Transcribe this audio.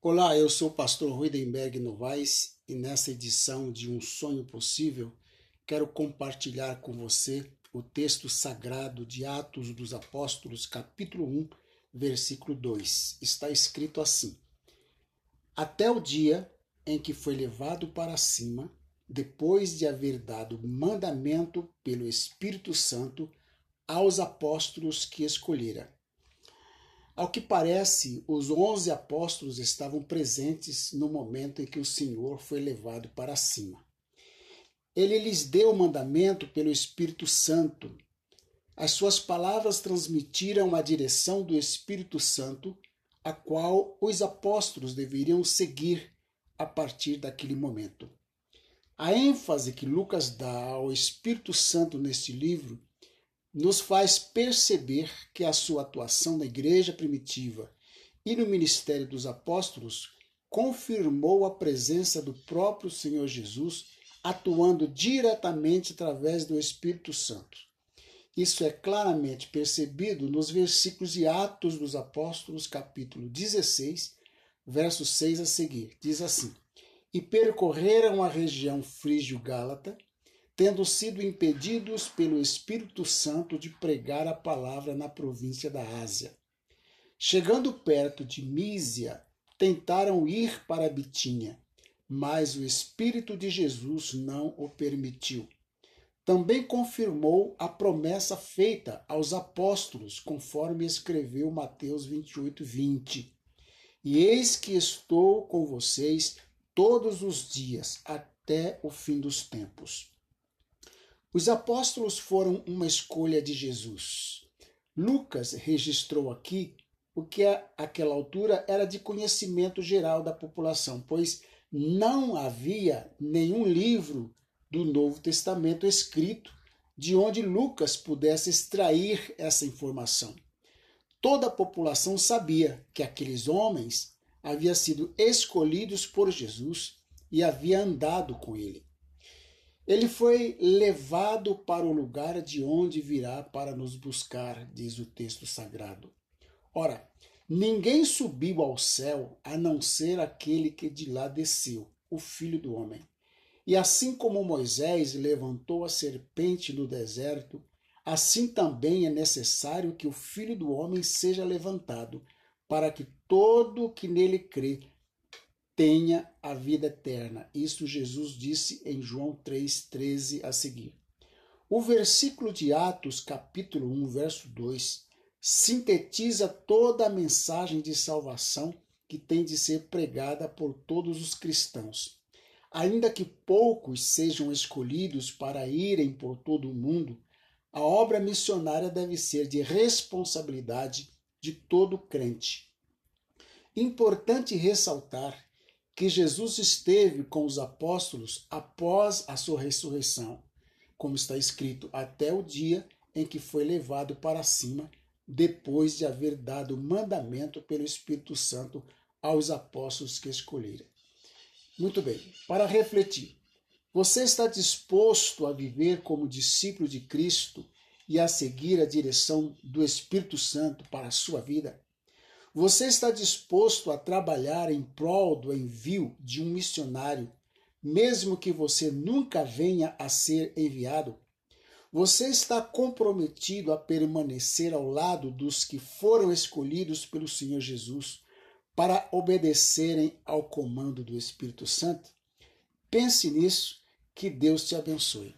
Olá, eu sou o pastor Ruidenberg Novaes e nessa edição de Um Sonho Possível quero compartilhar com você o texto sagrado de Atos dos Apóstolos, capítulo 1, versículo 2. Está escrito assim: Até o dia em que foi levado para cima, depois de haver dado mandamento pelo Espírito Santo aos apóstolos que escolhera. Ao que parece, os onze apóstolos estavam presentes no momento em que o Senhor foi levado para cima. Ele lhes deu o mandamento pelo Espírito Santo. As suas palavras transmitiram a direção do Espírito Santo, a qual os apóstolos deveriam seguir a partir daquele momento. A ênfase que Lucas dá ao Espírito Santo neste livro nos faz perceber que a sua atuação na igreja primitiva e no ministério dos apóstolos confirmou a presença do próprio Senhor Jesus atuando diretamente através do Espírito Santo. Isso é claramente percebido nos versículos de Atos dos Apóstolos, capítulo 16, verso 6 a seguir. Diz assim: E percorreram a região frígio-gálata, tendo sido impedidos pelo Espírito Santo de pregar a palavra na província da Ásia. Chegando perto de Mísia, tentaram ir para Bitínia, mas o Espírito de Jesus não o permitiu. Também confirmou a promessa feita aos apóstolos, conforme escreveu Mateus 28, 20. E eis que estou com vocês todos os dias, até o fim dos tempos. Os apóstolos foram uma escolha de Jesus. Lucas registrou aqui o que àquela altura era de conhecimento geral da população, pois não havia nenhum livro do Novo Testamento escrito de onde Lucas pudesse extrair essa informação. Toda a população sabia que aqueles homens haviam sido escolhidos por Jesus e havia andado com ele. Ele foi levado para o lugar de onde virá para nos buscar, diz o texto sagrado. Ora, ninguém subiu ao céu a não ser aquele que de lá desceu, o Filho do Homem. E assim como Moisés levantou a serpente no deserto, assim também é necessário que o Filho do Homem seja levantado, para que todo que nele crê tenha a vida eterna. Isso Jesus disse em João 3,13 a seguir. O versículo de Atos, capítulo 1, verso 2, sintetiza toda a mensagem de salvação que tem de ser pregada por todos os cristãos. Ainda que poucos sejam escolhidos para irem por todo o mundo, a obra missionária deve ser de responsabilidade de todo crente. Importante ressaltar que Jesus esteve com os apóstolos após a sua ressurreição, como está escrito, até o dia em que foi levado para cima, depois de haver dado mandamento pelo Espírito Santo aos apóstolos que escolheram. Muito bem, para refletir, você está disposto a viver como discípulo de Cristo e a seguir a direção do Espírito Santo para a sua vida? Você está disposto a trabalhar em prol do envio de um missionário, mesmo que você nunca venha a ser enviado? Você está comprometido a permanecer ao lado dos que foram escolhidos pelo Senhor Jesus para obedecerem ao comando do Espírito Santo? Pense nisso, que Deus te abençoe.